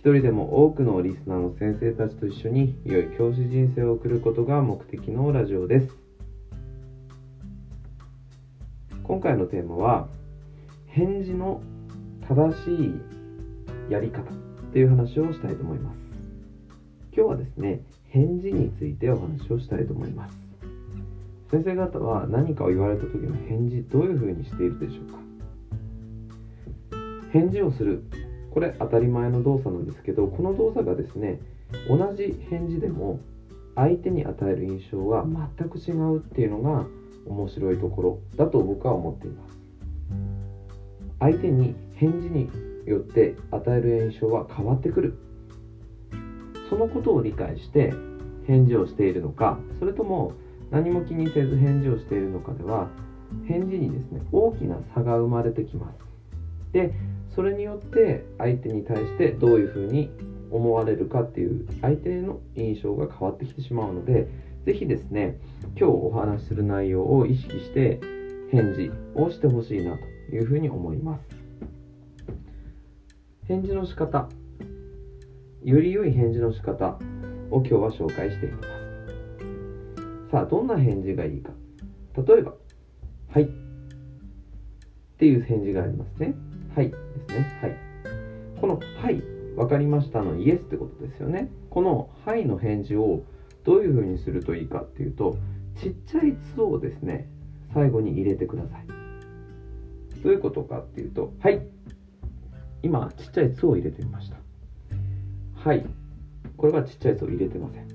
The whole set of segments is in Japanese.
一人でも多くのリスナーの先生たちと一緒に良い教師人生を送ることが目的のラジオです。今回のテーマは返事の正しいやり方っていう話をしたいと思います。今日はですね返事についてお話をしたいと思います。先生方は何かを言われた時の返事どういうふうにしているでしょうか？返事をするこれ当たり前の動作なんですけどこの動作がですね同じ返事でも相手に与える印象は全く違うっていうのが面白いところだと僕は思っています。相手に返事によって与える印象は変わってくる。そのことを理解して返事をしているのかそれとも何も気にせず返事をしているのかでは返事にですね大きな差が生まれてきます。でそれによって相手に対してどういうふうに思われるかっていう相手の印象が変わってきてしまうので是非ですね今日お話しする内容を意識して返事をしてほしいなというふうに思います。返事の仕方より良い返事の仕方を今日は紹介していきます。さあどんな返事がいいか。例えば「はい」っていう返事がありますね。はい。ですね。はい。この「はい」分かりましたのイエスってことですよね。この「はい」の返事をどういうふうにするといいかっていうとちっちゃい「つ」をですね。最後に入れてください。どういうことかっていうと「はい」今ちっちゃい「つ」を入れてみました。はい。これはちっちゃい「つ」を入れてません。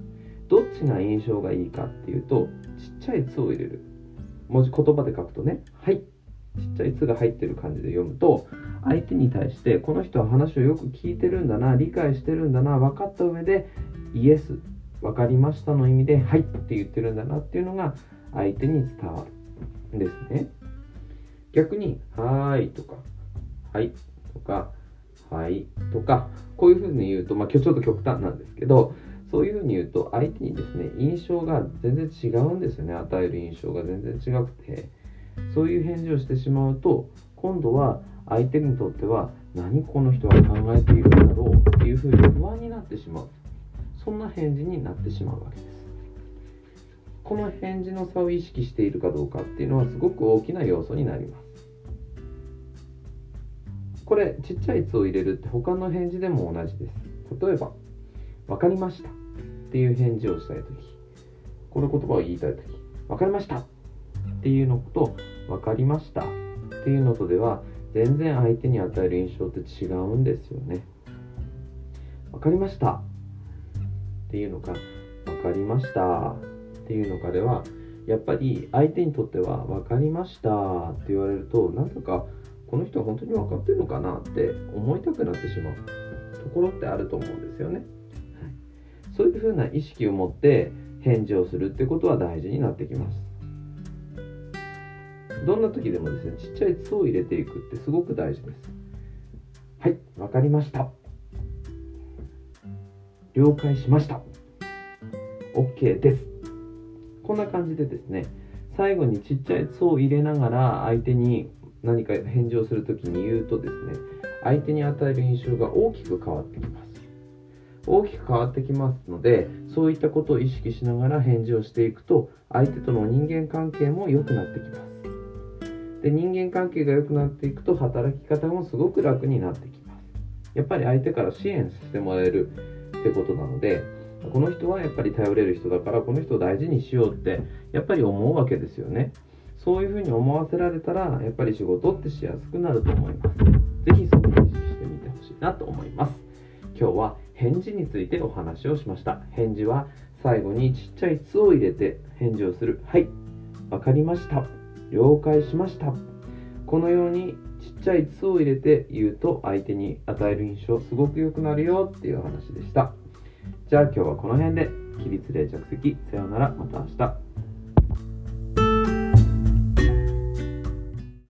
どっちが印象がいいかっていうとちっちゃい「つ」を入れる。文字言葉で書くとね「はい」ちっちゃい「つ」が入ってる感じで読むと相手に対してこの人は話をよく聞いてるんだな理解してるんだな分かった上でイエス分かりましたの意味ではいって言ってるんだなっていうのが相手に伝わるんですね。逆にはーいとかはいとかはいとかこういうふうに言うとまあ今日ちょっと極端なんですけどそういうふうに言うと相手にですね印象が全然違うんですよね。与える印象が全然違くて。そういう返事をしてしまうと今度は相手にとっては何この人は考えているんだろうっていうふうに不安になってしまう。そんな返事になってしまうわけです。この返事の差を意識しているかどうかっていうのはすごく大きな要素になります。これちっちゃい「つ」を入れるって他の返事でも同じです。例えば「分かりました」っていう返事をしたい時。この言葉を言いたい時「分かりました」っていうのと「分かりました」っていうのとでは全然相手に与える印象って違うんですよね。わかりました。っていうのか、わかりました。っていうのかでは、やっぱり相手にとっては、わかりました。って言われると、なんだかこの人は本当に分かってるのかな？って思いたくなってしまう。ところってあると思うんですよね。はい。そういうふうな意識を持って返事をするってことは大事になってきます。どんな時でもですね、ちっちゃい「つ」を入れていくってすごく大事です。はい、わかりました。了解しました。OK です。こんな感じでですね、最後にちっちゃい「つ」を入れながら相手に何か返事をする時に言うとですね、相手に与える印象が大きく変わってきます。大きく変わってきますのでそういったことを意識しながら返事をしていくと相手との人間関係も良くなってきますで人間関係が良くなっていくと働き方もすごく楽になってきます。やっぱり相手から支援してもらえるってことなのでこの人はやっぱり頼れる人だからこの人を大事にしようってやっぱり思うわけですよね。そういうふうに思わせられたらやっぱり仕事ってしやすくなると思います。是非そこを意識してみてほしいなと思います。今日は返事についてお話をしました。返事は最後にちっちゃい「つ」を入れて返事をする。はい。わかりました。了解しました。このようにちっちゃい「つ」を入れて言うと相手に与える印象すごく良くなるよっていう話でした。じゃあ今日はこの辺で起立例着席さようなら。また明日。